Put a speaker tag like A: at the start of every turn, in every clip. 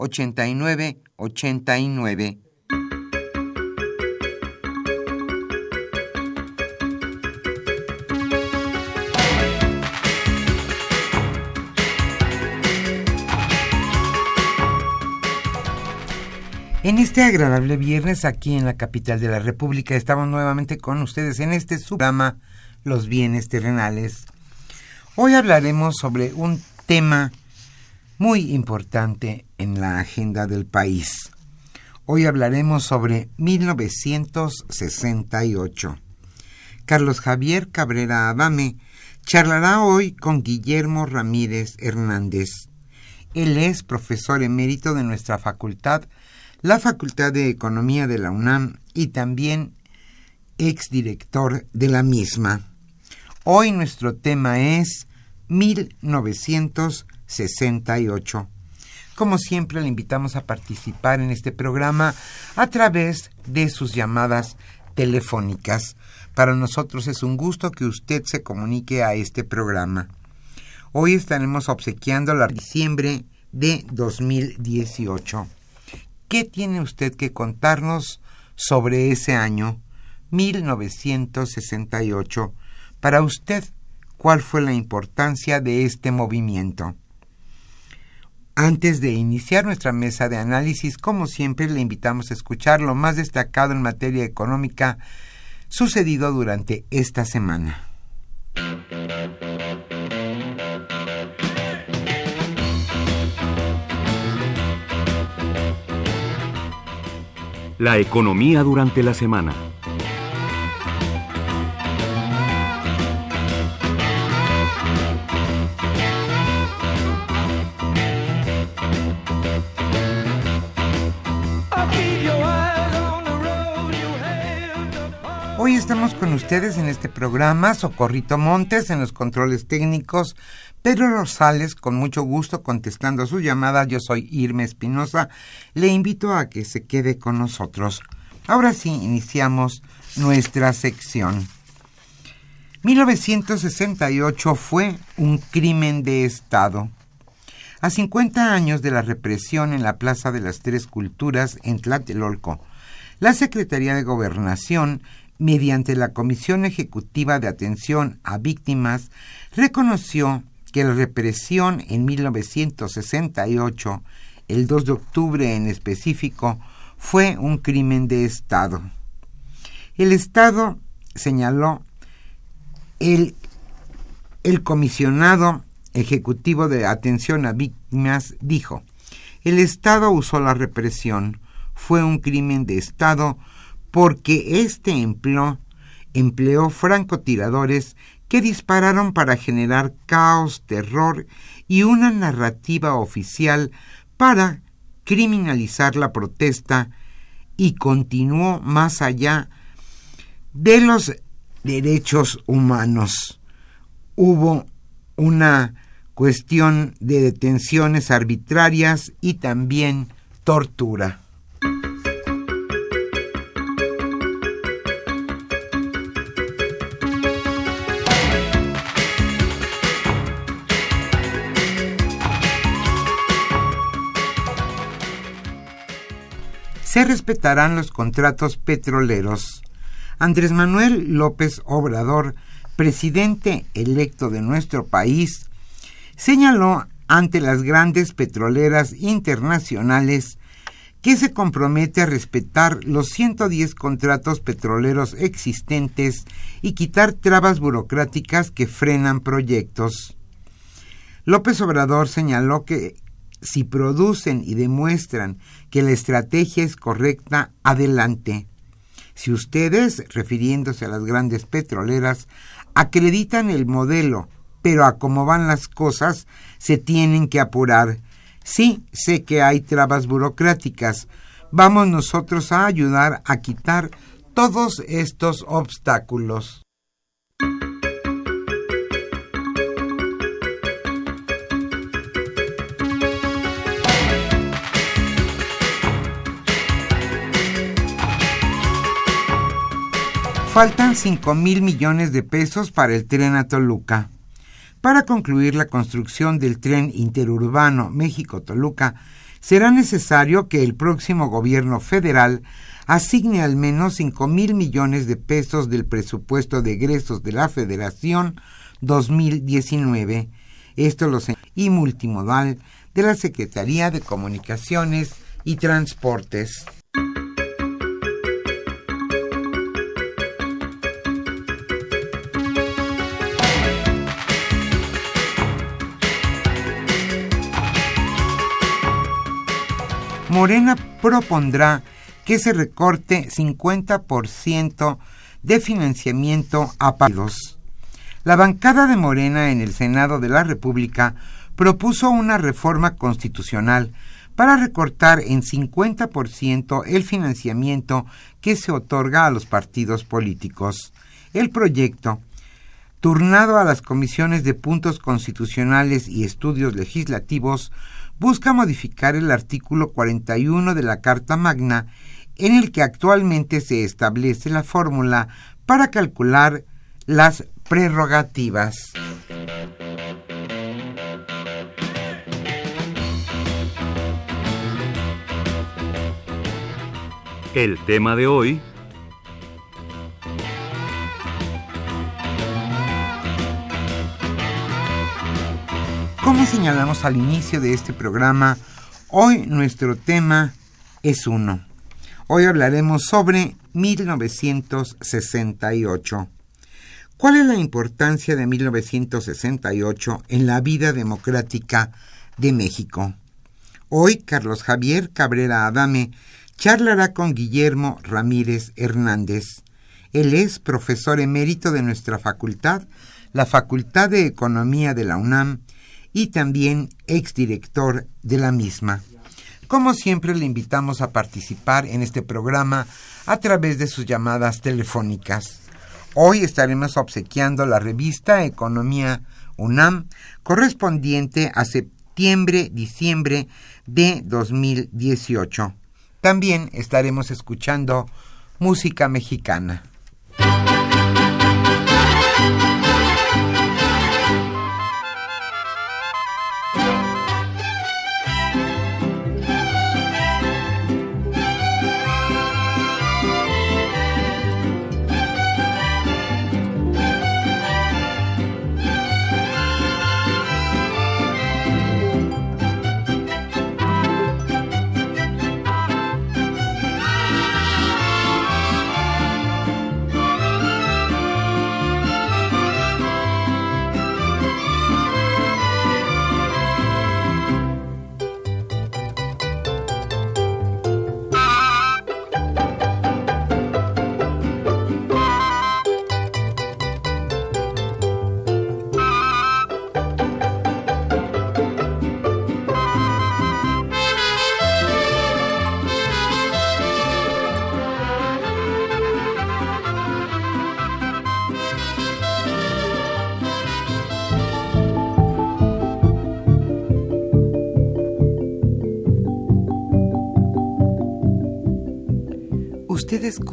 A: 8989. En este agradable viernes aquí en la capital de la República estamos nuevamente con ustedes en este programa Los bienes terrenales. Hoy hablaremos sobre un tema muy importante en la agenda del país. Hoy hablaremos sobre 1968. Carlos Javier Cabrera Adame charlará hoy con Guillermo Ramírez Hernández. Él es profesor emérito de nuestra facultad, la Facultad de Economía de la UNAM y también exdirector de la misma. Hoy nuestro tema es 1968. 68. Como siempre, le invitamos a participar en este programa a través de sus llamadas telefónicas. Para nosotros es un gusto que usted se comunique a este programa. Hoy estaremos obsequiando la diciembre de 2018. ¿Qué tiene usted que contarnos sobre ese año 1968? Para usted, ¿cuál fue la importancia de este movimiento? Antes de iniciar nuestra mesa de análisis, como siempre, le invitamos a escuchar lo más destacado en materia económica sucedido durante esta semana.
B: La economía durante la semana.
A: Ustedes en este programa, Socorrito Montes en los controles técnicos, Pedro Rosales con mucho gusto contestando su llamada. Yo soy Irma Espinosa. Le invito a que se quede con nosotros. Ahora sí, iniciamos nuestra sección. 1968 fue un crimen de Estado. A 50 años de la represión en la Plaza de las Tres Culturas en Tlatelolco, la Secretaría de Gobernación mediante la Comisión Ejecutiva de Atención a Víctimas, reconoció que la represión en 1968, el 2 de octubre en específico, fue un crimen de Estado. El Estado señaló el, el comisionado ejecutivo de atención a víctimas dijo, el Estado usó la represión, fue un crimen de Estado porque éste empleó empleó francotiradores que dispararon para generar caos, terror y una narrativa oficial para criminalizar la protesta y continuó más allá de los derechos humanos. Hubo una cuestión de detenciones arbitrarias y también tortura. Se respetarán los contratos petroleros. Andrés Manuel López Obrador, presidente electo de nuestro país, señaló ante las grandes petroleras internacionales que se compromete a respetar los 110 contratos petroleros existentes y quitar trabas burocráticas que frenan proyectos. López Obrador señaló que si producen y demuestran que la estrategia es correcta, adelante. Si ustedes, refiriéndose a las grandes petroleras, acreditan el modelo pero a cómo van las cosas se tienen que apurar. Sí, sé que hay trabas burocráticas. Vamos nosotros a ayudar a quitar todos estos obstáculos. Faltan 5 mil millones de pesos para el tren a Toluca. Para concluir la construcción del tren interurbano México-Toluca, será necesario que el próximo gobierno federal asigne al menos 5 mil millones de pesos del presupuesto de egresos de la Federación 2019. Esto lo y multimodal de la Secretaría de Comunicaciones y Transportes. Morena propondrá que se recorte 50% de financiamiento a partidos. La bancada de Morena en el Senado de la República propuso una reforma constitucional para recortar en 50% el financiamiento que se otorga a los partidos políticos. El proyecto, turnado a las comisiones de puntos constitucionales y estudios legislativos, busca modificar el artículo 41 de la Carta Magna, en el que actualmente se establece la fórmula para calcular las prerrogativas.
B: El tema de hoy
A: Como señalamos al inicio de este programa, hoy nuestro tema es uno. Hoy hablaremos sobre 1968. ¿Cuál es la importancia de 1968 en la vida democrática de México? Hoy Carlos Javier Cabrera Adame charlará con Guillermo Ramírez Hernández. Él es profesor emérito de nuestra facultad, la Facultad de Economía de la UNAM, y también exdirector de la misma. Como siempre, le invitamos a participar en este programa a través de sus llamadas telefónicas. Hoy estaremos obsequiando la revista Economía UNAM correspondiente a septiembre-diciembre de 2018. También estaremos escuchando música mexicana.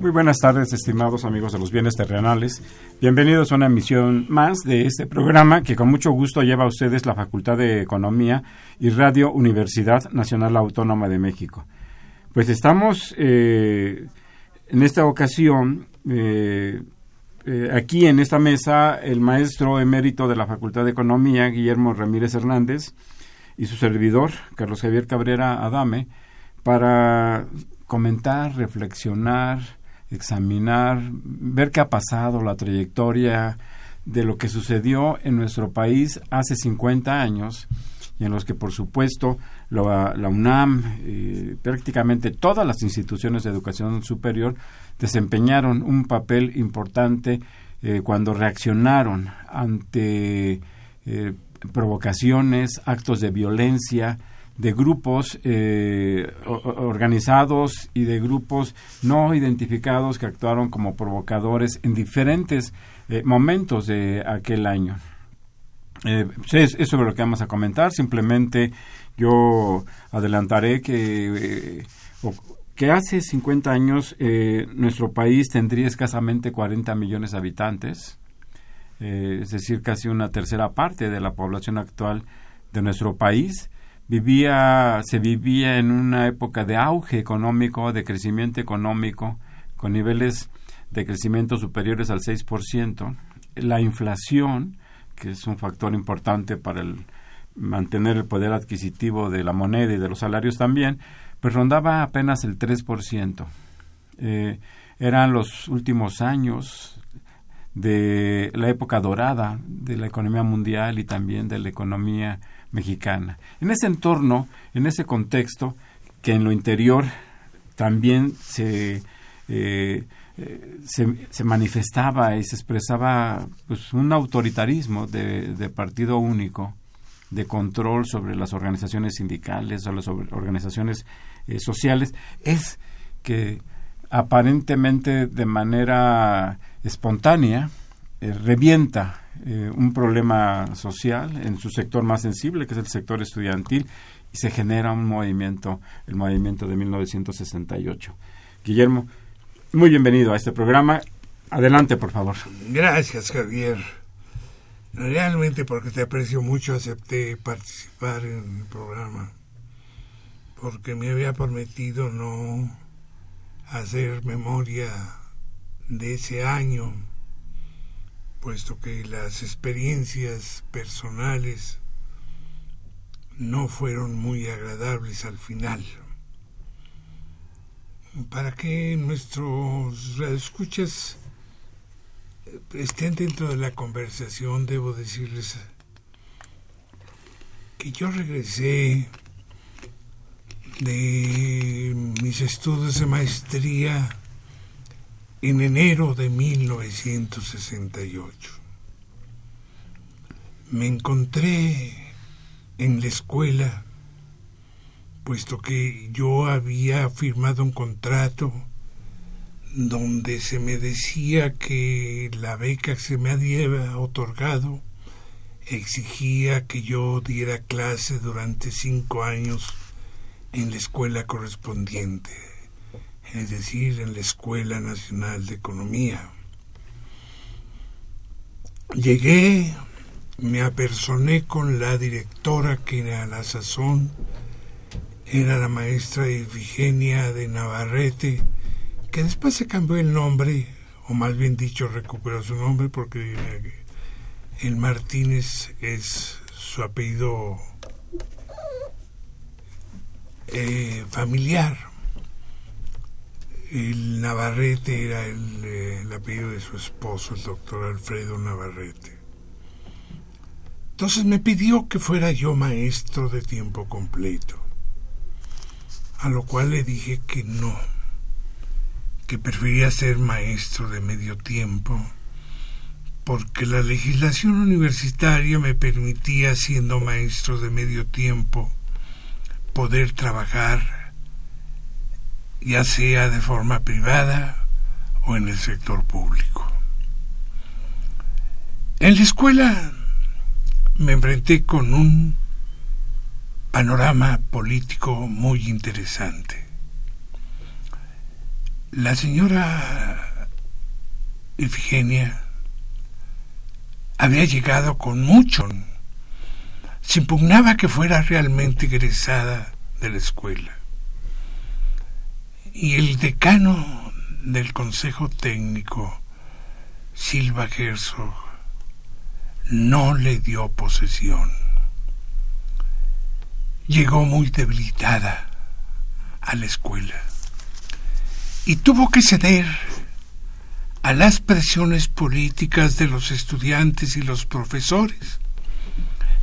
C: Muy buenas tardes, estimados amigos de los bienes terrenales. Bienvenidos a una emisión más de este programa que con mucho gusto lleva a ustedes la Facultad de Economía y Radio Universidad Nacional Autónoma de México. Pues estamos eh, en esta ocasión eh, eh, aquí en esta mesa el maestro emérito de la Facultad de Economía, Guillermo Ramírez Hernández, y su servidor, Carlos Javier Cabrera Adame, para comentar, reflexionar, examinar, ver qué ha pasado, la trayectoria de lo que sucedió en nuestro país hace 50 años y en los que, por supuesto, la, UNAM, eh, prácticamente todas las instituciones de educación superior desempeñaron un papel importante eh, cuando reaccionaron ante eh, provocaciones, actos de violencia, de grupos eh, organizados y de grupos no identificados que actuaron como provocadores en diferentes eh, momentos de aquel año. Eh, es, sobre lo que vamos a comentar. Simplemente yo adelantaré que, que hace 50 años nuestro país tendría escasamente 40 millones de habitantes, es decir, casi una tercera parte de la población actual de nuestro país vivía, se vivía en una época de auge económico, de crecimiento económico, con niveles de crecimiento superiores al 6%. La inflación, que es un factor importante para el, mantener el poder adquisitivo de la moneda y de los salarios también, pues rondaba apenas el 3%. Eh, eran los últimos años de la época dorada de la economía mundial y también de la economía mexicana. En ese entorno, en ese contexto, que en lo interior también se, eh, se, manifestaba y se expresaba pues, un autoritarismo de, partido único, de control sobre las organizaciones sindicales o las organizaciones eh, sociales, es que aparentemente de manera espontánea revienta eh, un problema social en su sector más sensible, que es el sector estudiantil, y se genera un movimiento, el movimiento de 1968. Guillermo, muy bienvenido a este programa. Adelante, por favor.
D: Gracias, Javier. Realmente porque te aprecio mucho acepté participar en el programa, porque me había prometido no hacer memoria de ese año puesto que las experiencias personales no fueron muy agradables al final. Para que nuestros escuchas estén dentro de la conversación, debo decirles que yo regresé de mis estudios de maestría en enero de 1968. Me encontré en la escuela, puesto que yo había firmado un contrato donde se me decía que la beca que se me había otorgado exigía que yo diera clase durante cinco años en la escuela correspondiente es decir, en la Escuela Nacional de Economía. Llegué, me apersoné con la directora que era la sazón, era la maestra Efigenia de Navarrete, que después se cambió el nombre, o más bien dicho, recuperó su nombre porque el Martínez es su apellido eh, familiar. El Navarrete era eh, el, apellido de su esposo, el doctor Alfredo Navarrete. Entonces me pidió que fuera yo maestro de tiempo completo, a lo cual le dije que no, que prefería ser maestro de medio tiempo, porque la legislación universitaria me permitía, siendo maestro de medio tiempo, poder trabajar ya sea de forma privada o en el sector público. En la escuela me enfrenté con un panorama político muy interesante. La señora Ifigenia había llegado con mucho. Se impugnaba que fuera realmente egresada de la escuela. Y el decano del Consejo Técnico, Silva Herzog, no le dio posesión. Llegó muy debilitada a la escuela y tuvo que ceder a las presiones políticas de los estudiantes y los profesores.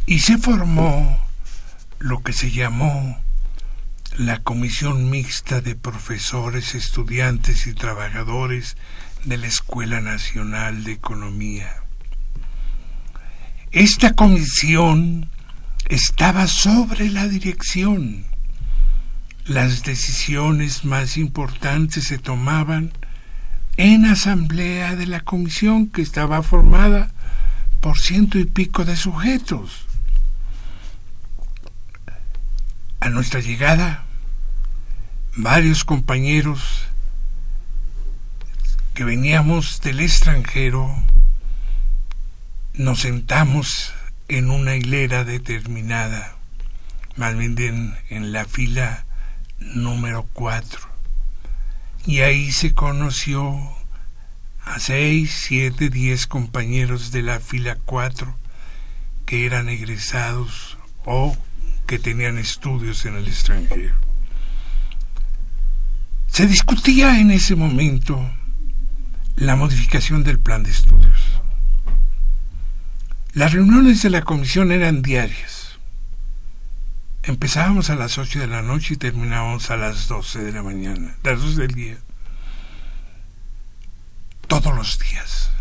D: Y se formó lo que se llamó la Comisión Mixta de Profesores, Estudiantes y Trabajadores de la Escuela Nacional de Economía. Esta comisión estaba sobre la dirección. Las decisiones más importantes se tomaban en asamblea de la comisión que estaba formada por ciento y pico de sujetos. A nuestra llegada, varios compañeros que veníamos del extranjero nos sentamos en una hilera determinada, más bien en, la fila número cuatro y ahí se conoció a seis, siete, diez compañeros de la fila cuatro que eran egresados o que tenían estudios en el extranjero. Se discutía en ese momento la modificación del plan de estudios. Las reuniones de la comisión eran diarias. Empezábamos a las ocho de la noche y terminábamos a las doce de la mañana, las dos del día. Todos los días.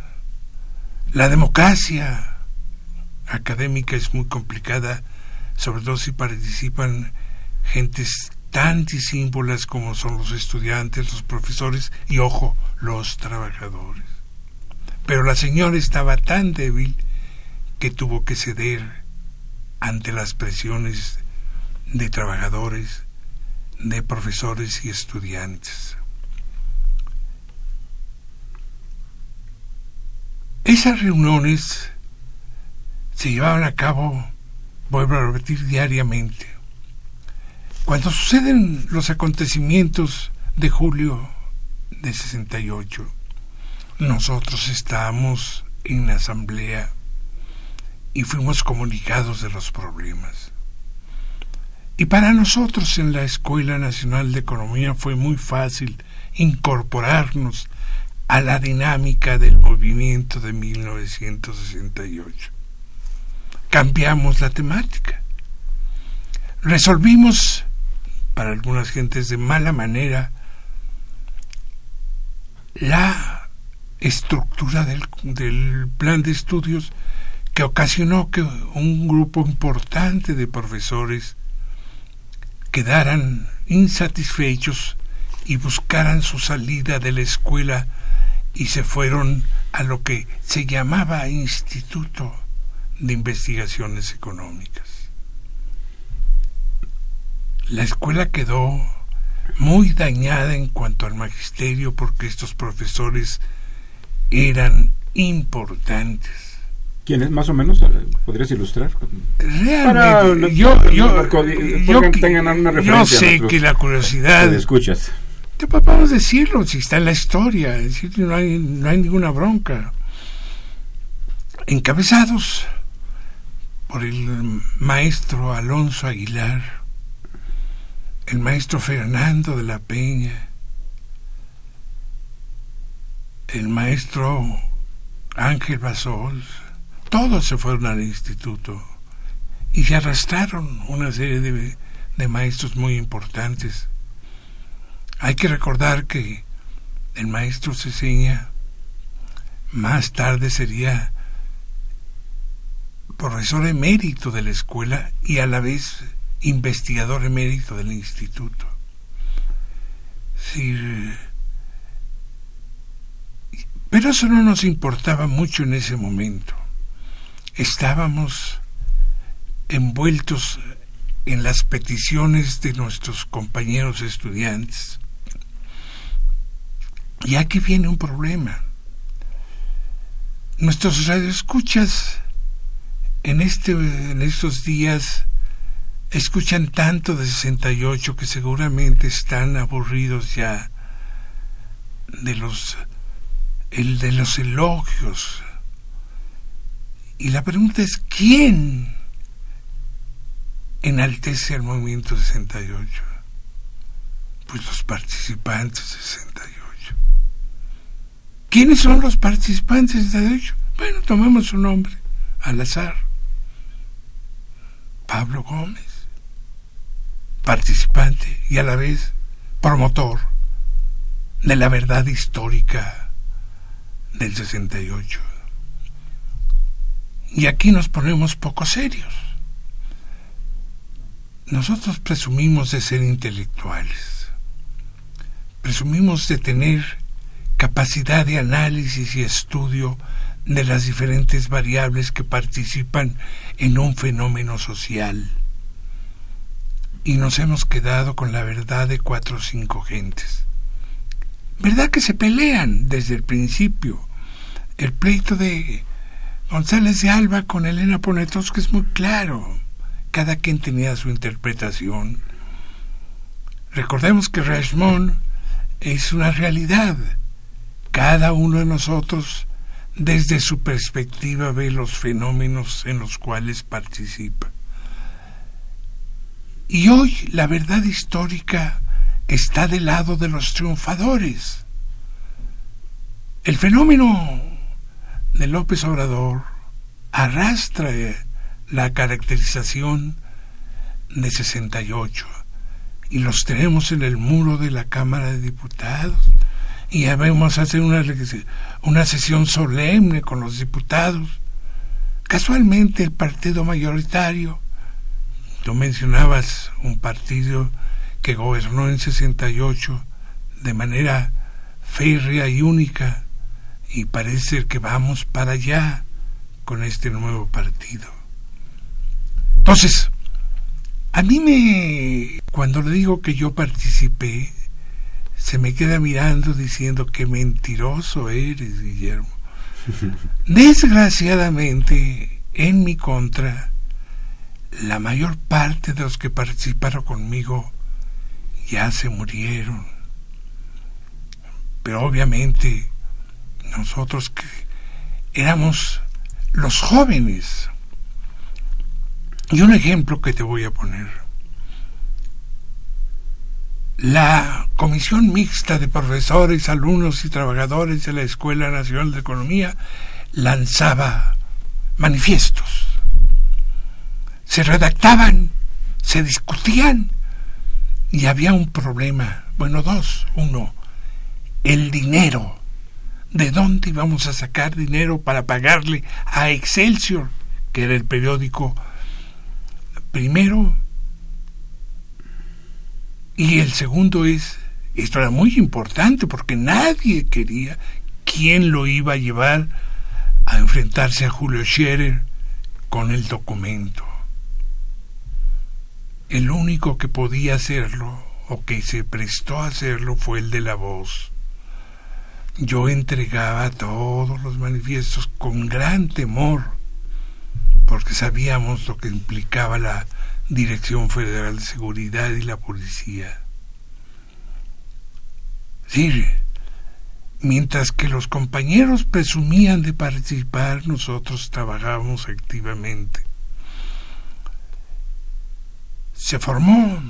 D: La democracia académica es muy complicada, sobre todo si participan gentes tan disímbolas como son los estudiantes, los profesores y, ojo, los trabajadores. Pero la señora estaba tan débil que tuvo que ceder ante las presiones de trabajadores, de profesores y estudiantes. Esas reuniones se llevaban a cabo, vuelvo a repetir, diariamente. Cuando suceden los acontecimientos de julio de 68, nosotros estábamos en la asamblea y fuimos comunicados de los problemas. Y para nosotros en la Escuela Nacional de Economía fue muy fácil incorporarnos a la dinámica del movimiento de 1968. Cambiamos la temática. Resolvimos, para algunas gentes de mala manera, la estructura del, plan de estudios que ocasionó que un grupo importante de profesores quedaran insatisfechos y buscaran su salida de la escuela y se fueron a lo que se llamaba Instituto de Investigaciones Económicas. La escuela quedó muy dañada en cuanto al magisterio porque estos profesores eran importantes
C: ¿Quiénes más o menos? ¿Podrías ilustrar?
D: Realmente, yo, yo, yo, tengan una referencia yo sé que la curiosidad...
C: Te escuchas.
D: Te podemos decirlo, si está en la historia, es decir, no hay, no hay ninguna bronca. Encabezados por el maestro Alonso Aguilar, el maestro Fernando de la Peña, el maestro Ángel Basols, todos se fueron al instituto y se arrastraron una serie de, de maestros muy importantes. Hay que recordar que el maestro Ceseña más tarde sería profesor emérito de la escuela y a la vez investigador emérito del instituto. pero eso no nos importaba mucho en ese momento. Estábamos envueltos en las peticiones de nuestros compañeros estudiantes. Y aquí viene un problema. Nuestros radioescuchas en, este, en estos días escuchan tanto de 68 que seguramente están aburridos ya de los el de los elogios. Y la pregunta es ¿quién enaltece al movimiento 68? Pues los participantes de 68. ¿Quiénes son los participantes de 68? Bueno, tomemos su nombre al azar. Pablo Gómez participante y a la vez promotor de la verdad histórica del 68. Y aquí nos ponemos poco serios. Nosotros presumimos de ser intelectuales, presumimos de tener capacidad de análisis y estudio de las diferentes variables que participan en un fenómeno social y nos hemos quedado con la verdad de cuatro o cinco gentes. ¿Verdad que se pelean desde el principio? El pleito de González de Alba con Elena Poniatowska es muy claro. Cada quien tenía su interpretación. Recordemos que Rashomon es una realidad. Cada uno de nosotros, desde su perspectiva, ve los fenómenos en los cuales participa. Y hoy la verdad histórica está del lado de los triunfadores. El fenómeno de López Obrador arrastra la caracterización de 68 y los tenemos en el muro de la Cámara de Diputados y ya vemos hacer una, una sesión solemne con los diputados. Casualmente el partido mayoritario Tú mencionabas un partido que gobernó en 68 de manera férrea y única y parece que vamos para allá con este nuevo partido. Entonces, a mí me, cuando le digo que yo participé, se me queda mirando diciendo que mentiroso eres, Guillermo. Desgraciadamente, en mi contra, la mayor parte de los que participaron conmigo ya se murieron. Pero obviamente nosotros que éramos los jóvenes. Y un ejemplo que te voy a poner. La Comisión Mixta de Profesores, Alumnos y Trabajadores de la Escuela Nacional de Economía lanzaba manifiestos se redactaban, se discutían y había un problema, bueno, dos, uno, el dinero. ¿De dónde íbamos a sacar dinero para pagarle a Excelsior, que era el periódico primero? Y el segundo es, esto era muy importante porque nadie quería quién lo iba a llevar a enfrentarse a Julio Scherer con el documento. El único que podía hacerlo o que se prestó a hacerlo fue el de la voz. Yo entregaba todos los manifiestos con gran temor, porque sabíamos lo que implicaba la Dirección Federal de Seguridad y la policía. Mientras que los compañeros presumían de participar, nosotros trabajábamos activamente se formó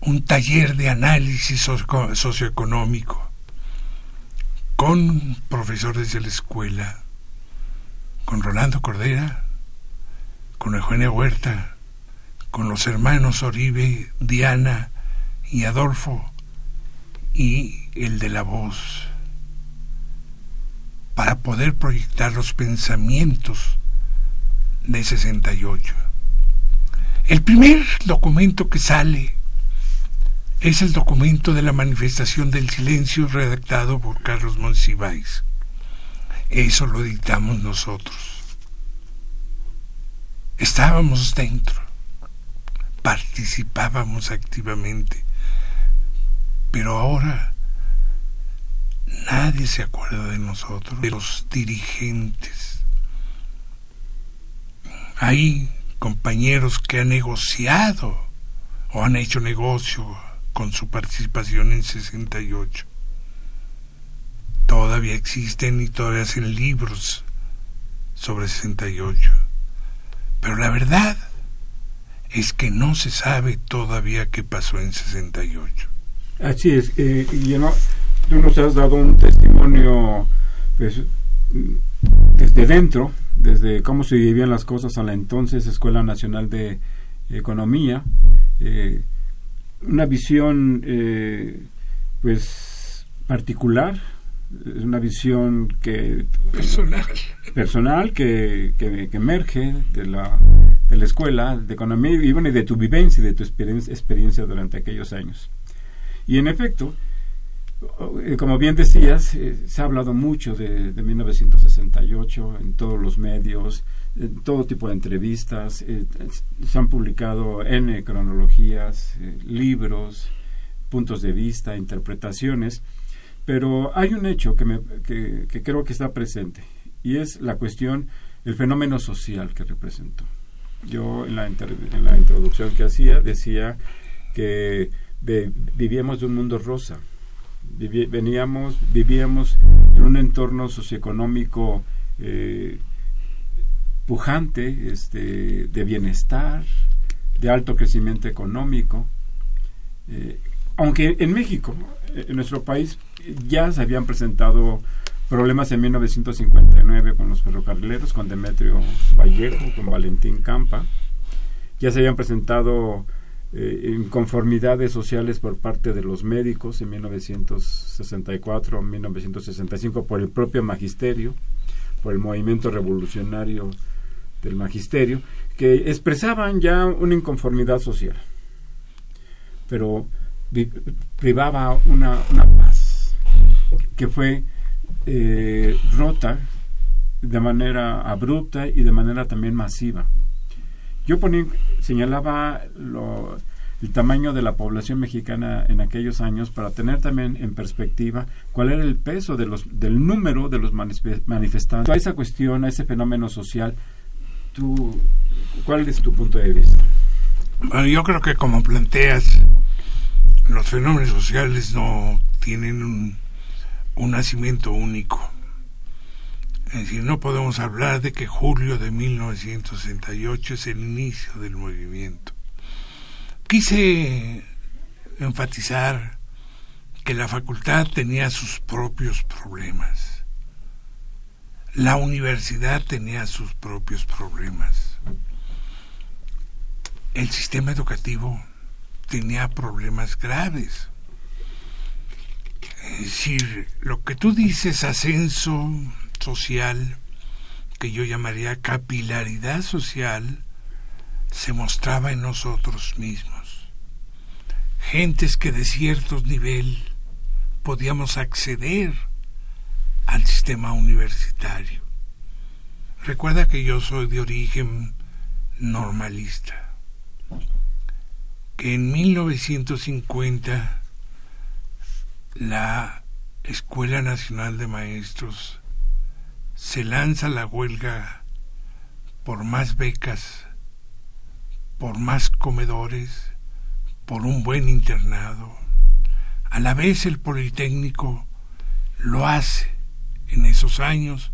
D: un taller de análisis socioeconómico con profesores de la escuela, con Rolando Cordera, con Eugenia Huerta, con los hermanos Oribe, Diana y Adolfo, y el de la voz, para poder proyectar los pensamientos de 68. El primer documento que sale es el documento de la manifestación del silencio redactado por Carlos Monsiváis. Eso lo dictamos nosotros. Estábamos dentro, participábamos activamente, pero ahora nadie se acuerda de nosotros, de los dirigentes. Hay compañeros que han negociado o han hecho negocio con su participación en 68. Todavía existen y todavía hacen libros sobre 68. Pero la verdad es que no se sabe todavía qué pasó en 68.
C: Así es, eh, y no, tú nos has dado un testimonio pues, desde dentro, desde cómo se vivían las cosas a la entonces Escuela Nacional de Economía, eh, una visión eh, pues particular, una visión que
D: personal,
C: personal que, que, emerge de la, de la escuela de economía y bueno, de tu vivencia y de tu experiencia, experiencia durante aquellos años. Y en efecto, como bien decías, eh, se ha hablado mucho de, 1968 en todos los medios, en todo tipo de entrevistas, eh, se han publicado N cronologías, libros, puntos de vista, interpretaciones, pero hay un hecho que, me, que, creo que está presente y es la cuestión, el fenómeno social que representó. Yo en la, en la introducción que hacía decía que vivíamos de un mundo rosa, veníamos, vivíamos en un entorno socioeconómico eh, pujante, este, de bienestar, de alto crecimiento económico. Eh, aunque en México, en nuestro país, ya se habían presentado problemas en 1959 con los ferrocarrileros, con Demetrio Vallejo, con Valentín Campa. Ya se habían presentado eh, inconformidades sociales por parte de los médicos en 1964 1965 por el propio magisterio, por el movimiento revolucionario del magisterio, que expresaban ya una inconformidad social, pero privaba una, paz que fue eh, rota de manera abrupta y de manera también masiva yo ponía, señalaba lo, el tamaño de la población mexicana en aquellos años para tener también en perspectiva cuál era el peso de los, del número de los manifestantes. A esa cuestión, a ese fenómeno social, tú, ¿cuál es tu punto de vista?
D: Yo creo que como planteas, los fenómenos sociales no tienen un, un nacimiento único es decir, no podemos hablar de que julio de 1968 es el inicio del movimiento. Quise enfatizar que la facultad tenía sus propios problemas. La universidad tenía sus propios problemas. El sistema educativo tenía problemas graves. Es decir, lo que tú dices, ascenso, social, que yo llamaría capilaridad social, se mostraba en nosotros mismos. Gentes que de cierto nivel podíamos acceder al sistema universitario. Recuerda que yo soy de origen normalista, que en 1950 la Escuela Nacional de Maestros se lanza la huelga por más becas, por más comedores, por un buen internado. A la vez el Politécnico lo hace en esos años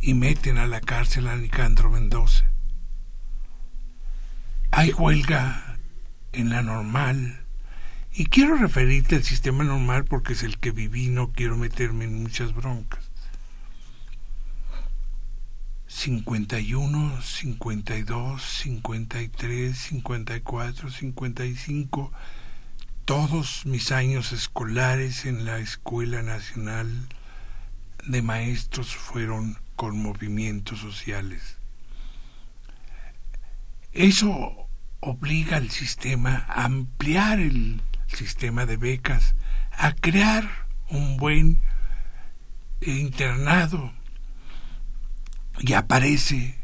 D: y meten a la cárcel a Nicandro Mendoza. Hay huelga en la normal y quiero referirte al sistema normal porque es el que viví, no quiero meterme en muchas broncas. 51, 52, 53, 54, 55, todos mis años escolares en la Escuela Nacional de Maestros fueron con movimientos sociales. Eso obliga al sistema a ampliar el sistema de becas, a crear un buen internado y aparece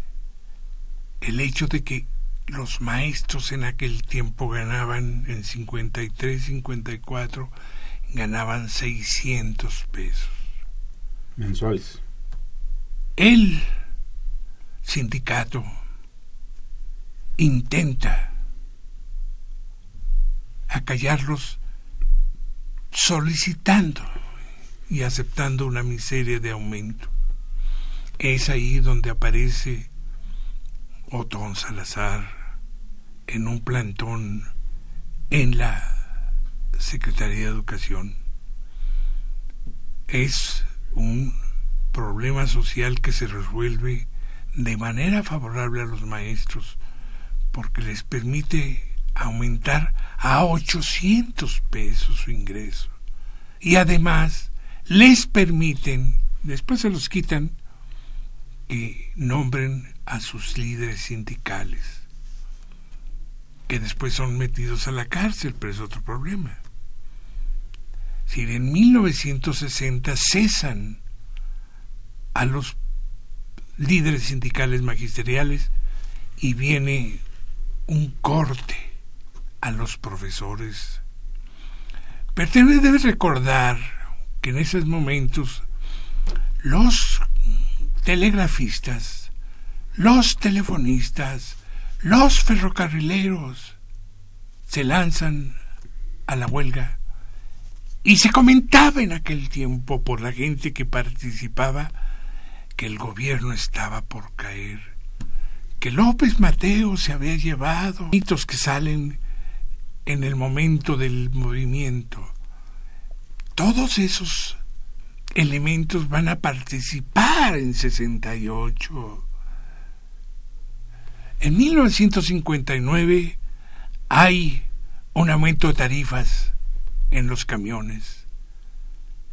D: el hecho de que los maestros en aquel tiempo ganaban en 53, 54, ganaban 600 pesos.
C: Mensuales.
D: El sindicato intenta acallarlos solicitando y aceptando una miseria de aumento. Es ahí donde aparece Otón Salazar en un plantón en la Secretaría de Educación. Es un problema social que se resuelve de manera favorable a los maestros porque les permite aumentar a 800 pesos su ingreso. Y además les permiten, después se los quitan, que nombren a sus líderes sindicales, que después son metidos a la cárcel, pero es otro problema. Si en 1960 cesan a los líderes sindicales magisteriales y viene un corte a los profesores. Pero debes recordar que en esos momentos los telegrafistas, los telefonistas, los ferrocarrileros se lanzan a la huelga y se comentaba en aquel tiempo por la gente que participaba que el gobierno estaba por caer, que López Mateo se había llevado, mitos que salen en el momento del movimiento. Todos esos elementos van a participar en 68. En 1959 hay un aumento de tarifas en los camiones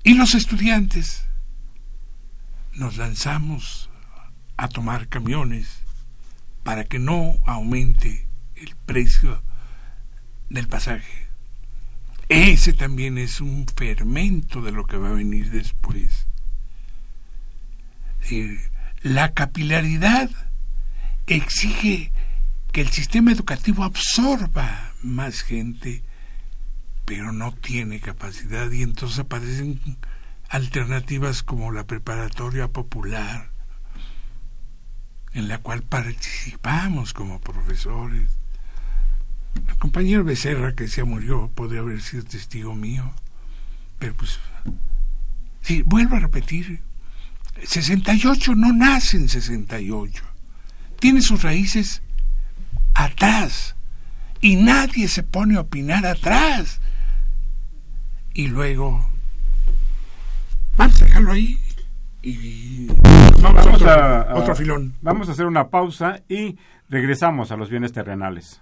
D: y los estudiantes nos lanzamos a tomar camiones para que no aumente el precio del pasaje. Ese también es un fermento de lo que va a venir después. La capilaridad exige que el sistema educativo absorba más gente, pero no tiene capacidad y entonces aparecen alternativas como la preparatoria popular, en la cual participamos como profesores. El compañero Becerra, que se murió, podría haber sido testigo mío, pero pues, sí, vuelvo a repetir, 68 no nace en 68, tiene sus raíces atrás, y nadie se pone a opinar atrás. Y luego Vamos a dejarlo ahí y vamos, a, otro, a, otro filón.
C: Vamos a hacer una pausa y regresamos a los bienes terrenales.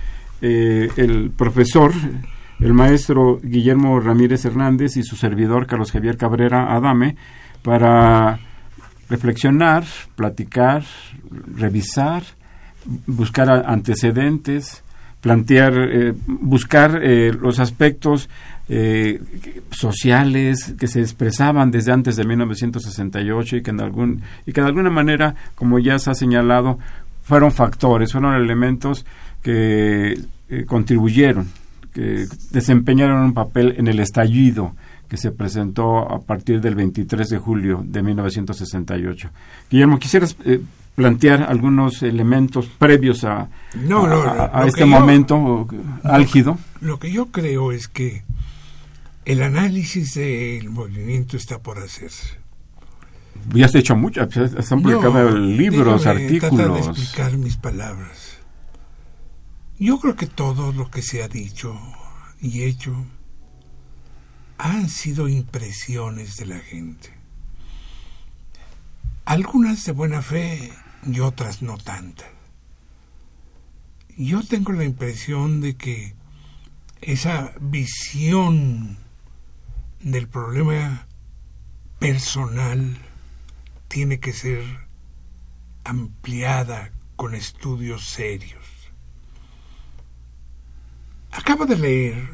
C: Eh, el profesor, el maestro Guillermo Ramírez Hernández y su servidor Carlos Javier Cabrera Adame para reflexionar, platicar, revisar, buscar antecedentes, plantear, eh, buscar los aspectos sociales que se expresaban desde antes de 1968 y que en algún y que de alguna manera, como ya se ha señalado, fueron factores, fueron elementos que eh, contribuyeron, que desempeñaron un papel en el estallido que se presentó a partir del 23 de julio de 1968. Guillermo, ¿quisieras eh, plantear algunos elementos previos a, a, este momento álgido?
D: Lo que yo creo es que el análisis del movimiento está por hacerse.
C: Ya has hecho mucho, has publicado libros, artículos.
D: de explicar mis palabras. Yo creo que todo lo que se ha dicho y hecho han sido impresiones de la gente. Algunas de buena fe y otras no tantas. Yo tengo la impresión de que esa visión del problema personal tiene que ser ampliada con estudios serios. Acabo de leer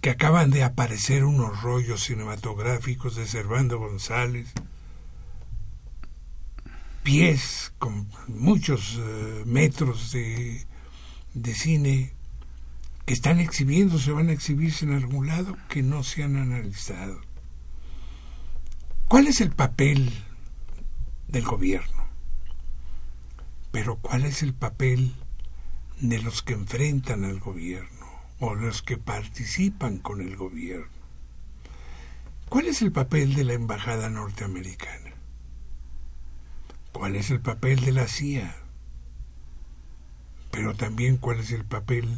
D: que acaban de aparecer unos rollos cinematográficos de Servando González, pies con muchos eh, metros de, de cine que están exhibiéndose, van a exhibirse en algún lado, que no se han analizado. ¿Cuál es el papel del gobierno. Pero ¿cuál es el papel de los que enfrentan al gobierno o los que participan con el gobierno? ¿Cuál es el papel de la Embajada norteamericana? ¿Cuál es el papel de la CIA? Pero también cuál es el papel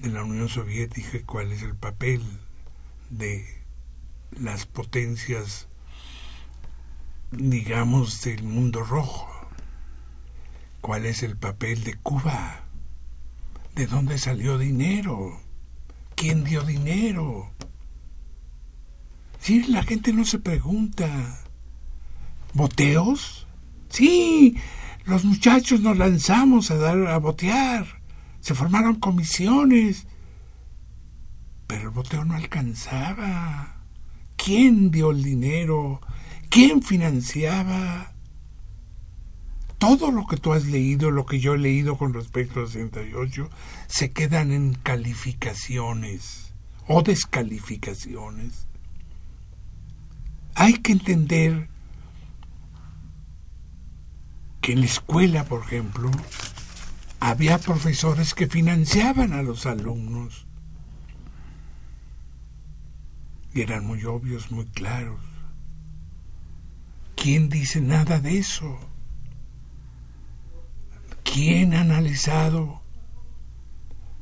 D: de la Unión Soviética y cuál es el papel de las potencias digamos, del mundo rojo. ¿Cuál es el papel de Cuba? ¿De dónde salió dinero? ¿Quién dio dinero? Sí, la gente no se pregunta. ¿Boteos? Sí, los muchachos nos lanzamos a dar a botear. Se formaron comisiones. Pero el boteo no alcanzaba. ¿Quién dio el dinero? ¿Quién financiaba todo lo que tú has leído, lo que yo he leído con respecto al 68, se quedan en calificaciones o descalificaciones? Hay que entender que en la escuela, por ejemplo, había profesores que financiaban a los alumnos. Y eran muy obvios, muy claros. ¿Quién dice nada de eso? ¿Quién ha analizado?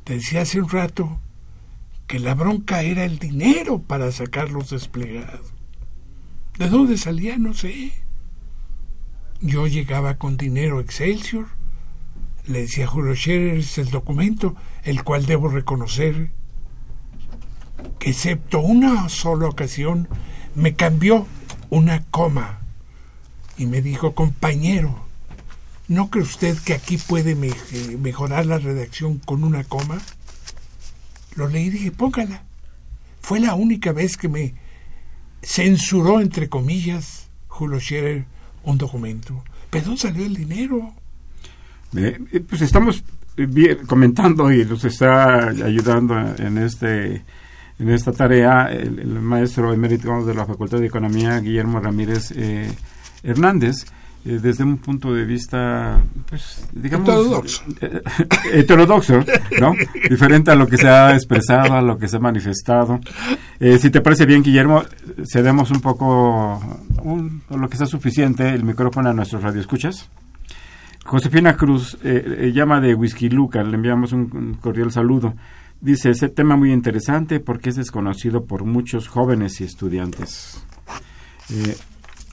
D: Decía hace un rato que la bronca era el dinero para sacarlos desplegados. ¿De dónde salía? No sé. Yo llegaba con dinero Excelsior, le decía a Julio Scherer, es el documento, el cual debo reconocer que excepto una sola ocasión me cambió una coma y me dijo, compañero, ¿no cree usted que aquí puede eh, mejorar la redacción con una coma? Lo leí y dije, póngala. Fue la única vez que me censuró, entre comillas, Julio Scherer, un documento. ¿Pero dónde salió el dinero?
C: Eh, pues estamos comentando y nos está ayudando en este en esta tarea el, maestro emérito de la Facultad de Economía, Guillermo Ramírez eh, Hernández, eh, desde un punto de vista, pues, digamos,
D: heterodoxo.
C: Eh, heterodoxo, ¿no? Diferente a lo que se ha expresado, a lo que se ha manifestado. Eh, si te parece bien, Guillermo, cedemos un poco, un, lo que sea suficiente, el micrófono a nuestros radioescuchas. Josefina Cruz llama de Whisky Luca, le enviamos un, un, cordial saludo. Dice, ese tema muy interesante porque es desconocido por muchos jóvenes y estudiantes.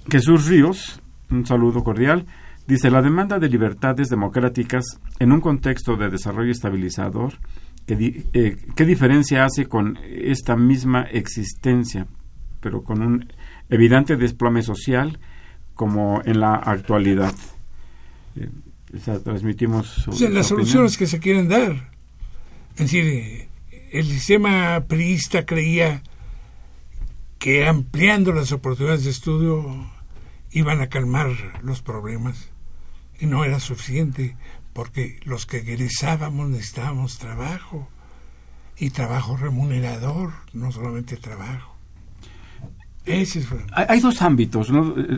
C: Jesús Ríos, un saludo cordial, Dice, la demanda de libertades democráticas en un contexto de desarrollo estabilizador, eh, ¿qué diferencia hace con esta misma existencia, pero con un evidente desplome social como en la actualidad? Eh, transmitimos...
D: las soluciones que se quieren dar. Es decir, el sistema priista creía que ampliando las oportunidades de estudio iban a calmar los problemas y no era suficiente porque los que egresábamos necesitábamos trabajo y trabajo remunerador, no solamente trabajo.
C: Ese hay, dos ámbitos,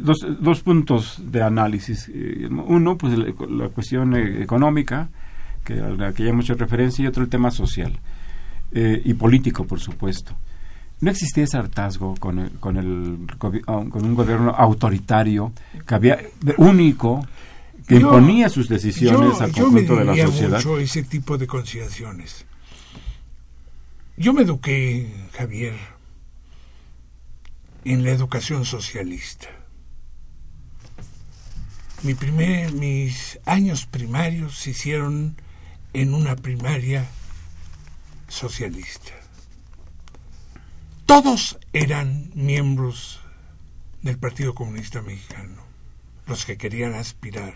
C: dos, dos, puntos de análisis. Uno, pues la cuestión económica, que, a la que ya hemos hecho referencia, y otro el tema social eh, y político, por supuesto. No existía ese hartazgo con, el, con, el, con un gobierno autoritario que había único que imponía sus decisiones al conjunto de la sociedad.
D: mucho ese tipo de consideraciones. Yo me eduqué, Javier, en la educación socialista. Mi primer, mis años primarios se hicieron en una primaria socialista. Todos eran miembros del Partido Comunista Mexicano, los que querían aspirar.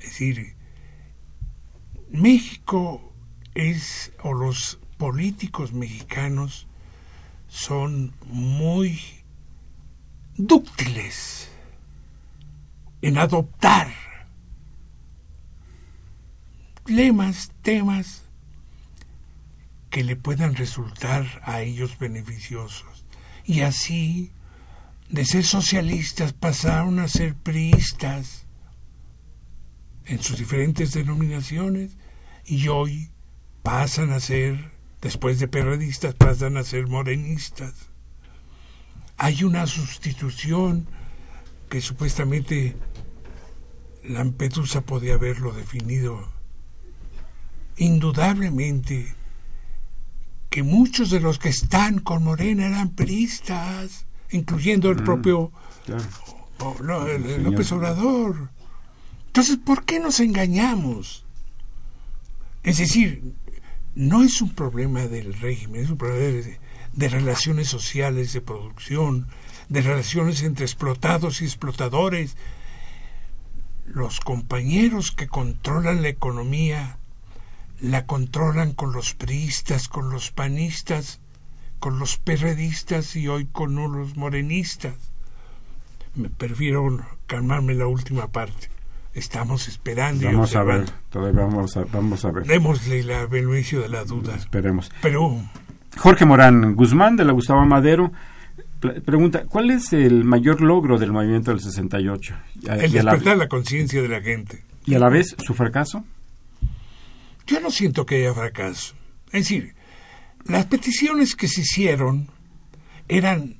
D: Es decir, México es, o los políticos mexicanos son muy dúctiles en adoptar lemas, temas que le puedan resultar a ellos beneficiosos. Y así, de ser socialistas, pasaron a ser priistas en sus diferentes denominaciones y hoy pasan a ser, después de periodistas, pasan a ser morenistas. Hay una sustitución que supuestamente Lampedusa podía haberlo definido. Indudablemente que muchos de los que están con Morena eran priistas, incluyendo el mm, propio López Obrador. Entonces, ¿por qué nos engañamos? Es decir, no es un problema del régimen, es un problema de relaciones sociales, de producción, de relaciones entre explotados y explotadores. Los compañeros que controlan la economía la controlan con los priistas, con los panistas, con los perredistas y hoy con los morenistas. Me prefiero calmarme la última parte. Estamos esperando.
C: Vamos a ver, todavía vamos a, vamos a ver.
D: Démosle la beneficio de la duda.
C: Esperemos.
D: Pero.
C: Jorge Morán Guzmán, de la Gustavo Madero, pregunta: ¿Cuál es el mayor logro del movimiento del 68?
D: El despertar la conciencia de la gente.
C: ¿Y a la vez su fracaso?
D: Yo no siento que haya fracaso. Es decir, las peticiones que se hicieron eran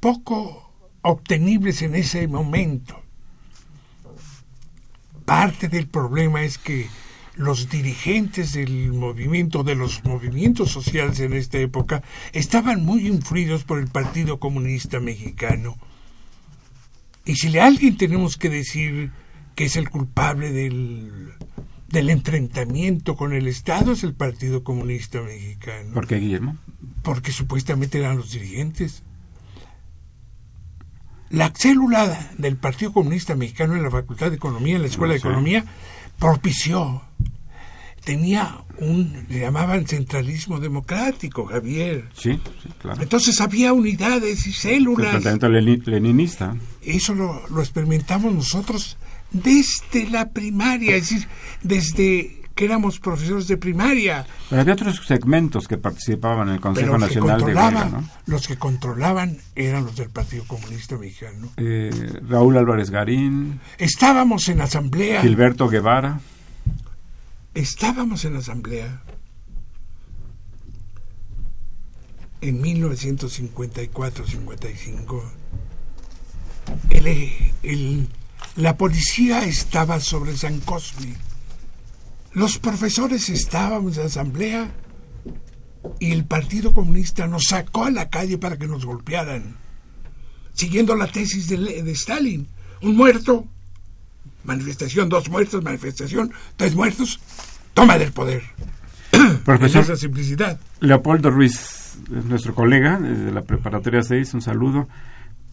D: poco obtenibles en ese momento. Parte del problema es que los dirigentes del movimiento, de los movimientos sociales en esta época, estaban muy influidos por el Partido Comunista Mexicano. Y si a alguien tenemos que decir que es el culpable del del enfrentamiento con el Estado es el Partido Comunista Mexicano.
C: ¿Por qué, Guillermo?
D: Porque supuestamente eran los dirigentes. La célula del Partido Comunista Mexicano en la Facultad de Economía, en la Escuela de Economía, propició, tenía un, le llamaban centralismo democrático, Javier.
C: Sí, sí, claro.
D: Entonces había unidades y células.
C: El planteamiento leninista.
D: Eso lo, lo experimentamos nosotros desde la primaria, es decir, desde que éramos profesores de primaria.
C: Pero había otros segmentos que participaban en el Consejo Nacional de Huelga,
D: Los que controlaban eran los del Partido Comunista Mexicano.
C: Eh, Raúl Álvarez Garín.
D: Estábamos en asamblea.
C: Gilberto Guevara.
D: Estábamos en asamblea en 1954-55. El, el la policía estaba sobre San Cosme. Los profesores estábamos en asamblea y el Partido Comunista nos sacó a la calle para que nos golpearan. siguiendo la tesis de, de Stalin. Un muerto, manifestación, dos muertos, manifestación, tres muertos, toma del poder.
C: Profesor
D: esa simplicidad.
C: Leopoldo Ruiz, nuestro colega de la preparatoria 6, un saludo.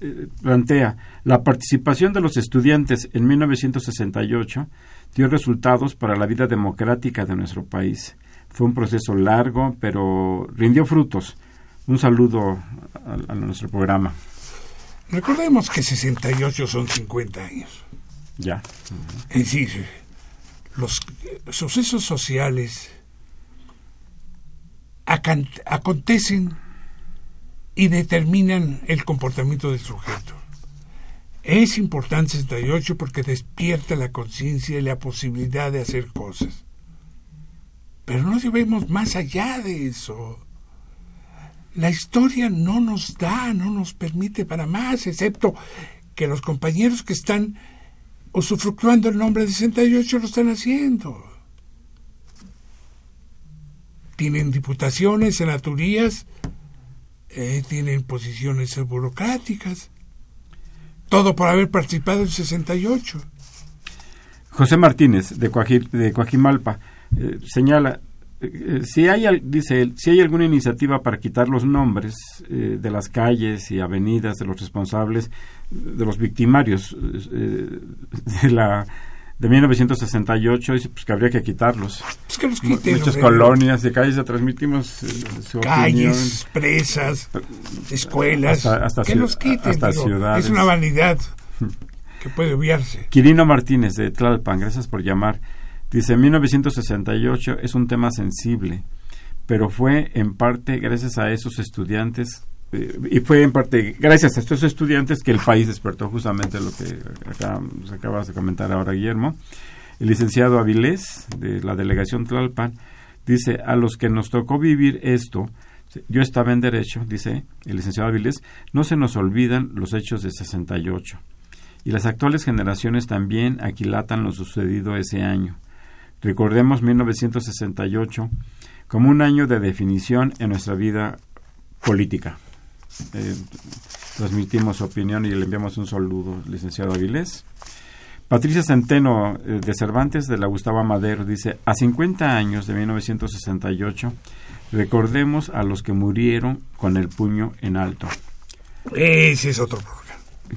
C: Eh, plantea, la participación de los estudiantes en 1968 dio resultados para la vida democrática de nuestro país. Fue un proceso largo, pero rindió frutos. Un saludo a, a nuestro programa.
D: Recordemos que 68 son 50 años.
C: Ya.
D: Es decir, los sucesos sociales acontecen y determinan el comportamiento del sujeto. Es importante 68 porque despierta la conciencia y la posibilidad de hacer cosas. Pero no debemos más allá de eso. La historia no nos da, no nos permite para más, excepto que los compañeros que están usufructuando el nombre de 68 lo están haciendo. Tienen diputaciones, senaturías, eh, tienen posiciones burocráticas. Todo por haber participado en 68.
C: José Martínez, de, de Coajimalpa, eh, señala, eh, si hay, dice él, si hay alguna iniciativa para quitar los nombres de las calles y avenidas de los responsables, de los victimarios de la de 1968 dice pues que habría que quitarlos.
D: Pues que los quiten.
C: Muchas colonias de calles, transmitimos eh, su
D: Calles, presas, escuelas.
C: Hasta,
D: que los quiten.
C: Hasta ciudades.
D: Es una vanidad que puede obviarse.
C: Quirino Martínez de Tlalpan, gracias por llamar. Dice, 1968 es un tema sensible, pero fue en parte gracias a esos estudiantes y fue en parte gracias a estos estudiantes que el país despertó justamente lo que acá, acabas de comentar ahora, Guillermo. El licenciado Avilés, de la delegación Tlalpan, dice, a los que nos tocó vivir esto, yo estaba en derecho, dice el licenciado Avilés, no se nos olvidan los hechos de 68. Y las actuales generaciones también aquilatan lo sucedido ese año. Recordemos 1968 como un año de definición en nuestra vida política. Eh, transmitimos su opinión y le enviamos un saludo, licenciado Avilés. Patricia Centeno eh, de Cervantes de la Gustavo Madero dice, a 50 años de 1968, recordemos a los que murieron con el puño en alto.
D: Ese es otro problema.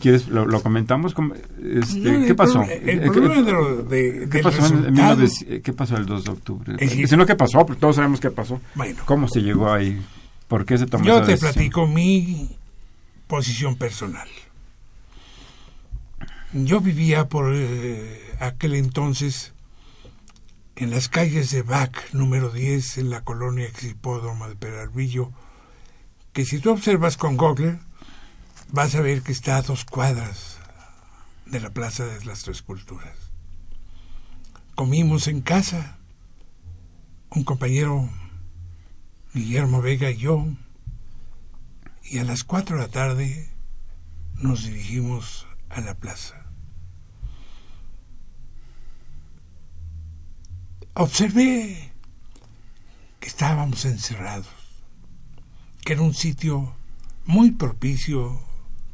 C: ¿Quieres, lo, comentamos? Este, ¿Qué pasó?
D: El, problema de,
C: ¿Qué, pasó ¿Qué pasó el 2 de octubre? si no, ¿qué pasó? todos sabemos qué pasó.
D: Bueno.
C: ¿Cómo se llegó ahí? ¿Por qué se tomó
D: Yo te platico mi posición personal. Yo vivía por eh, aquel entonces en las calles de Bac, número 10, en la colonia Exipódromo de Peralvillo, que si tú observas con Google, vas a ver que está a dos cuadras de la Plaza de las Tres Culturas. Comimos en casa, un compañero Guillermo Vega y yo, y a las cuatro de la tarde nos dirigimos a la plaza. Observé que estábamos encerrados, que era un sitio muy propicio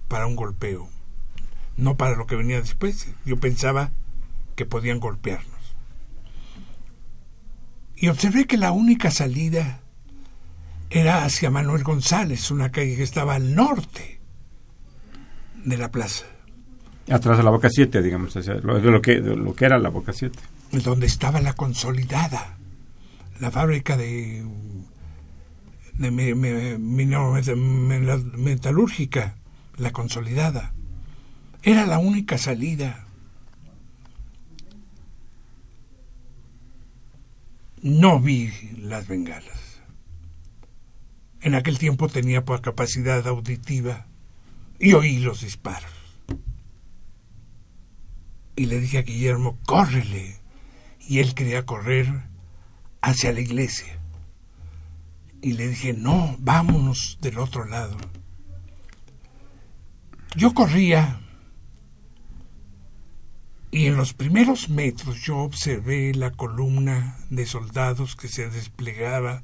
D: para un golpeo, no para lo que venía después. Yo pensaba que podían golpearnos. Y observé que la única salida era hacia Manuel González, una calle que estaba al norte de la plaza.
C: Atrás de la Boca 7, digamos, de lo que, lo que era la Boca 7.
D: Donde estaba la consolidada, la fábrica de, de metalúrgica, la consolidada. Era la única salida. No vi las bengalas. En aquel tiempo tenía por capacidad auditiva y oí los disparos. Y le dije a Guillermo, córrele. Y él quería correr hacia la iglesia. Y le dije, no, vámonos del otro lado. Yo corría y en los primeros metros yo observé la columna de soldados que se desplegaba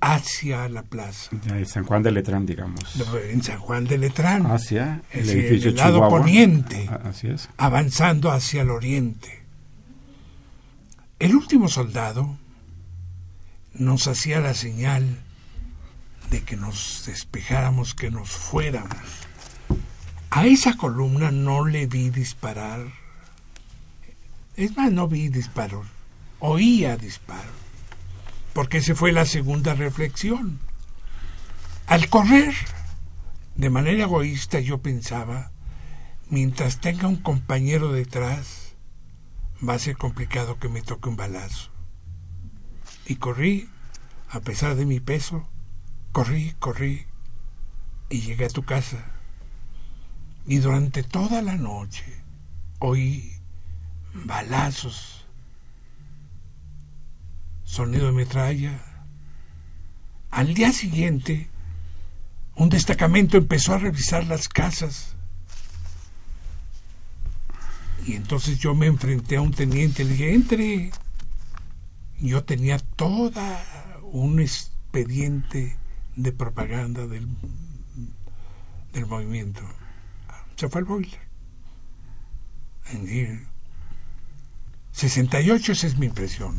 D: hacia la plaza.
C: En San Juan de Letrán, digamos.
D: En San Juan de Letrán.
C: Hacia el
D: Es
C: edificio
D: el lado
C: Chihuahua.
D: poniente.
C: Ah, Así es.
D: avanzando hacia el oriente. El último soldado nos hacía la señal de que nos despejáramos, que nos fuéramos. A esa columna no le vi disparar. Es más, no vi disparos. Oía disparos. Porque esa fue la segunda reflexión. Al correr, de manera egoísta, yo pensaba, mientras tenga un compañero detrás, va a ser complicado que me toque un balazo. Y corrí, a pesar de mi peso, corrí, corrí, y llegué a tu casa. Y durante toda la noche oí balazos, sonido de metralla. Al día siguiente, un destacamento empezó a revisar las casas. Y entonces yo me enfrenté a un teniente, le dije, entre. Yo tenía toda un expediente de propaganda del, del movimiento. Se fue al boiler. En decir, 68, esa es mi impresión.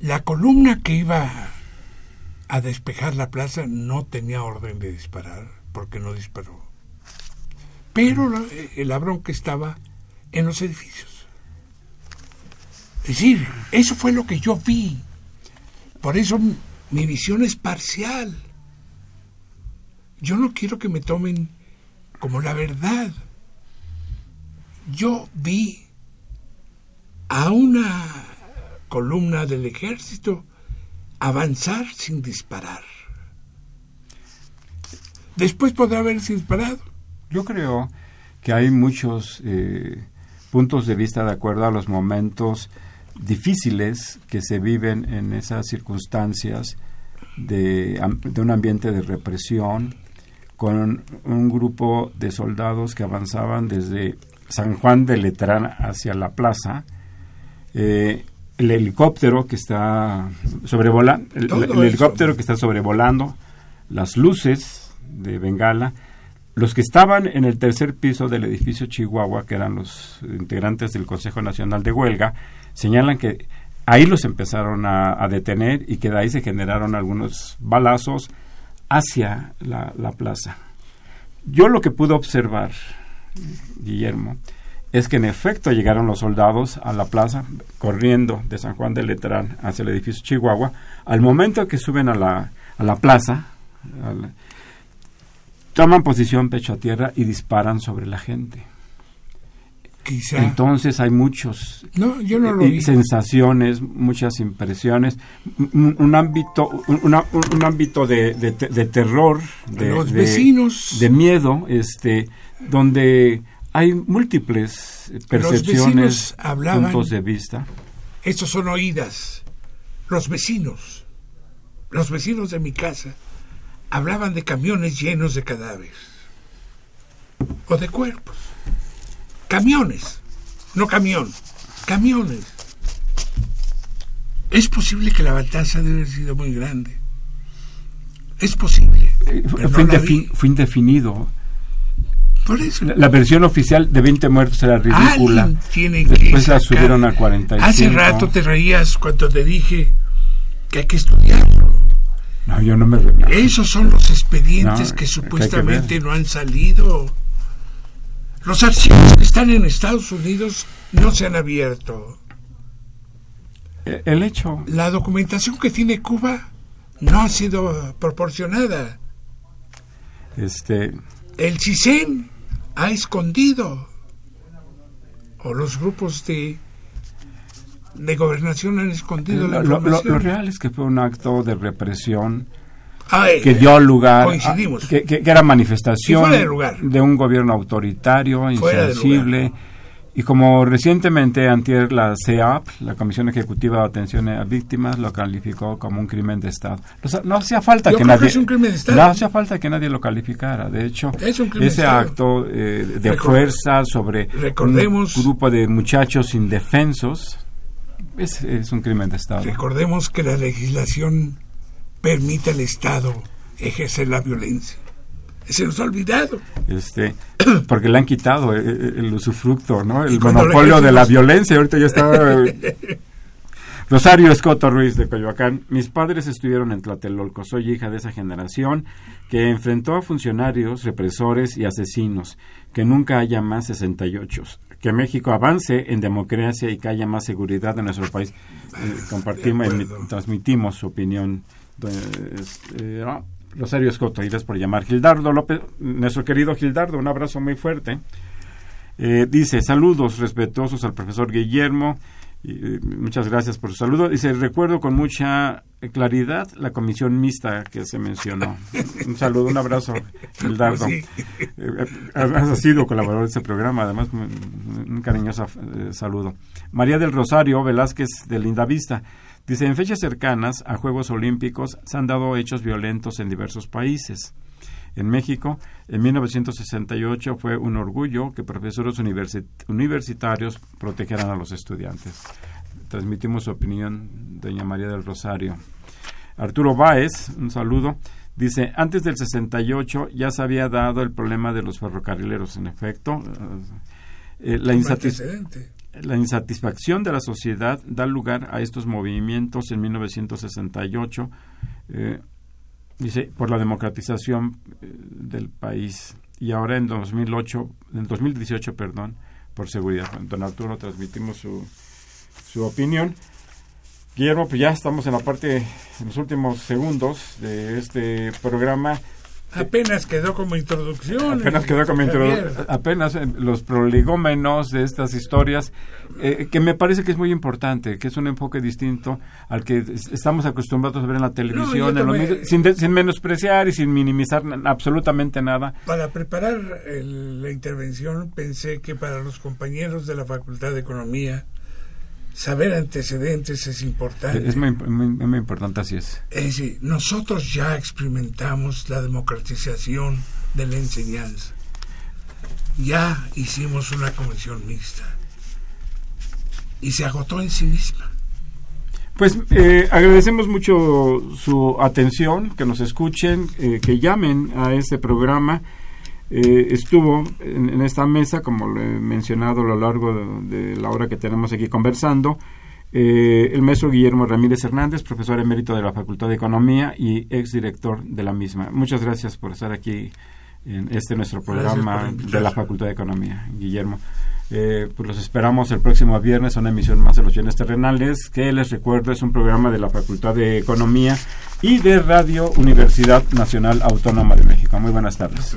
D: La columna que iba a despejar la plaza no tenía orden de disparar, porque no disparó. Pero la, eh, la bronca estaba en los edificios. Es decir, eso fue lo que yo vi. Por eso mi visión es parcial. Yo no quiero que me tomen como la verdad. Yo vi a una columna del ejército avanzar sin disparar. Después podrá haberse disparado.
C: Yo creo que hay muchos eh, puntos de vista de acuerdo a los momentos difíciles que se viven en esas circunstancias de, de un ambiente de represión, con un grupo de soldados que avanzaban desde San Juan de Letrán hacia la plaza. eh, el helicóptero que está sobrevolando, el, helicóptero que está sobrevolando, las luces de Bengala, los que estaban en el tercer piso del edificio Chihuahua, que eran los integrantes del Consejo Nacional de Huelga, señalan que ahí los empezaron a, a detener y que de ahí se generaron algunos balazos hacia la, la plaza. Yo lo que pude observar, Guillermo, es que en efecto llegaron los soldados a la plaza, corriendo de San Juan de Letrán hacia el edificio Chihuahua. Al momento que suben a la, a la plaza, a la- toman posición pecho a tierra y disparan sobre la gente.
D: Quizá.
C: Entonces hay muchos
D: no, yo no lo
C: eh,
D: vi.
C: sensaciones, muchas impresiones, un, un ámbito, un, una- un- ámbito de, de te- de terror, de,
D: Los
C: de-
D: vecinos.
C: de miedo, este, donde hay múltiples eh, percepciones,
D: hablaban-
C: puntos de vista.
D: Estos son oídas. Los vecinos, los vecinos de mi casa, hablaban de camiones llenos de cadáveres. O de cuerpos. Camiones. No camión. Camiones. Es posible que la matanza debe haber sido muy grande. Es posible.
C: Eh,
D: pero
C: fue,
D: no
C: indefi- fue indefinido.
D: Por eso.
C: La, la versión oficial de 20 muertos era ridícula.
D: Que
C: Después la subieron a 45.
D: Hace rato te reías cuando te dije que hay que estudiarlo.
C: No, yo no me... re-
D: Esos son los expedientes
C: No,
D: que supuestamente
C: que
D: no han salido. Los archivos que están en Estados Unidos no se han abierto.
C: Eh, El hecho...
D: La documentación que tiene Cuba no ha sido proporcionada.
C: Este,
D: El CISEN ha escondido. O los grupos de, de gobernación han escondido la
C: lo, lo-
D: información.
C: lo real es que fue un acto de represión
D: Ay,
C: que dio lugar a- que, que- era manifestación
D: de lugar.
C: de un gobierno autoritario, insensible. Y como recientemente antier la CEAP, la Comisión Ejecutiva de Atención a Víctimas, lo calificó como un crimen de Estado. O sea, no hacía falta
D: Yo
C: que
D: creo que
C: nadie
D: es un crimen de Estado.
C: no hacía falta que nadie lo calificara. De hecho,
D: Es de
C: ese
D: Estado.
C: acto eh, de
D: Recor-
C: fuerza sobre
D: recordemos-
C: un grupo de muchachos indefensos es, es un crimen de Estado.
D: Recordemos que la legislación permite al Estado ejercer la violencia. Se nos ha olvidado.
C: Este, porque le han quitado el, el usufructo, ¿no? El monopolio de la violencia. Ahorita ya está. Rosario Escoto Ruiz de Coyoacán. Mis padres estuvieron en Tlatelolco. Soy hija de esa generación que enfrentó a funcionarios, represores y asesinos. Que nunca haya más 68. Que México avance en democracia y que haya más seguridad en nuestro país. Eh, compartimos, transmitimos su opinión. Eh, Rosario Escoto, gracias por llamar. Gildardo López, nuestro querido Gildardo, un abrazo muy fuerte. Eh, dice, saludos respetuosos al profesor Guillermo. Y, muchas gracias por su saludo. Dice, recuerdo con mucha claridad la comisión mixta que se mencionó. un saludo, un abrazo, Gildardo. Sí. Eh, has sido colaborador de este programa, además, un cariñoso eh, saludo. María del Rosario Velázquez de Lindavista. Dice, en fechas cercanas a Juegos Olímpicos se han dado hechos violentos en diversos países. En México, en 1968 fue un orgullo que profesores universitarios protegieran a los estudiantes. Transmitimos su opinión, doña María del Rosario. Arturo Báez, un saludo. Dice, antes del 68 ya se había dado el problema de los ferrocarrileros, en efecto. Eh, la, la insatisfacción de la sociedad da lugar a estos movimientos en 1968, eh, dice, por la democratización eh, del país y ahora en 2008, en 2018, perdón, por seguridad. Don Arturo, transmitimos su, su opinión. Guillermo, pues ya estamos en la parte, en los últimos segundos de este programa.
D: Apenas quedó como introducción.
C: Apenas quedó como introducción. Apenas eh, los prolegómenos de estas historias, eh, que me parece que es muy importante, que es un enfoque distinto al que estamos acostumbrados a ver en la televisión, sin, sin, menospreciar y sin minimizar absolutamente nada.
D: Para preparar la intervención pensé que para los compañeros de la Facultad de Economía, saber antecedentes es importante.
C: Es muy, muy, importante, así es.
D: Es decir, nosotros ya experimentamos la democratización de la enseñanza. Ya hicimos una comisión mixta. Y se agotó en sí misma.
C: Pues eh, agradecemos mucho su atención, que nos escuchen, eh, que llamen a este programa. Eh, estuvo en, esta mesa, como lo he mencionado a lo largo de, la hora que tenemos aquí conversando, eh, el maestro Guillermo Ramírez Hernández, profesor emérito de la Facultad de Economía y exdirector de la misma. Muchas gracias por estar aquí en este nuestro programa de la Facultad de Economía, Guillermo. Eh, pues los esperamos el próximo viernes a una emisión más de los bienes terrenales, que les recuerdo es un programa de la Facultad de Economía y de Radio Universidad Nacional Autónoma de México. Muy buenas tardes.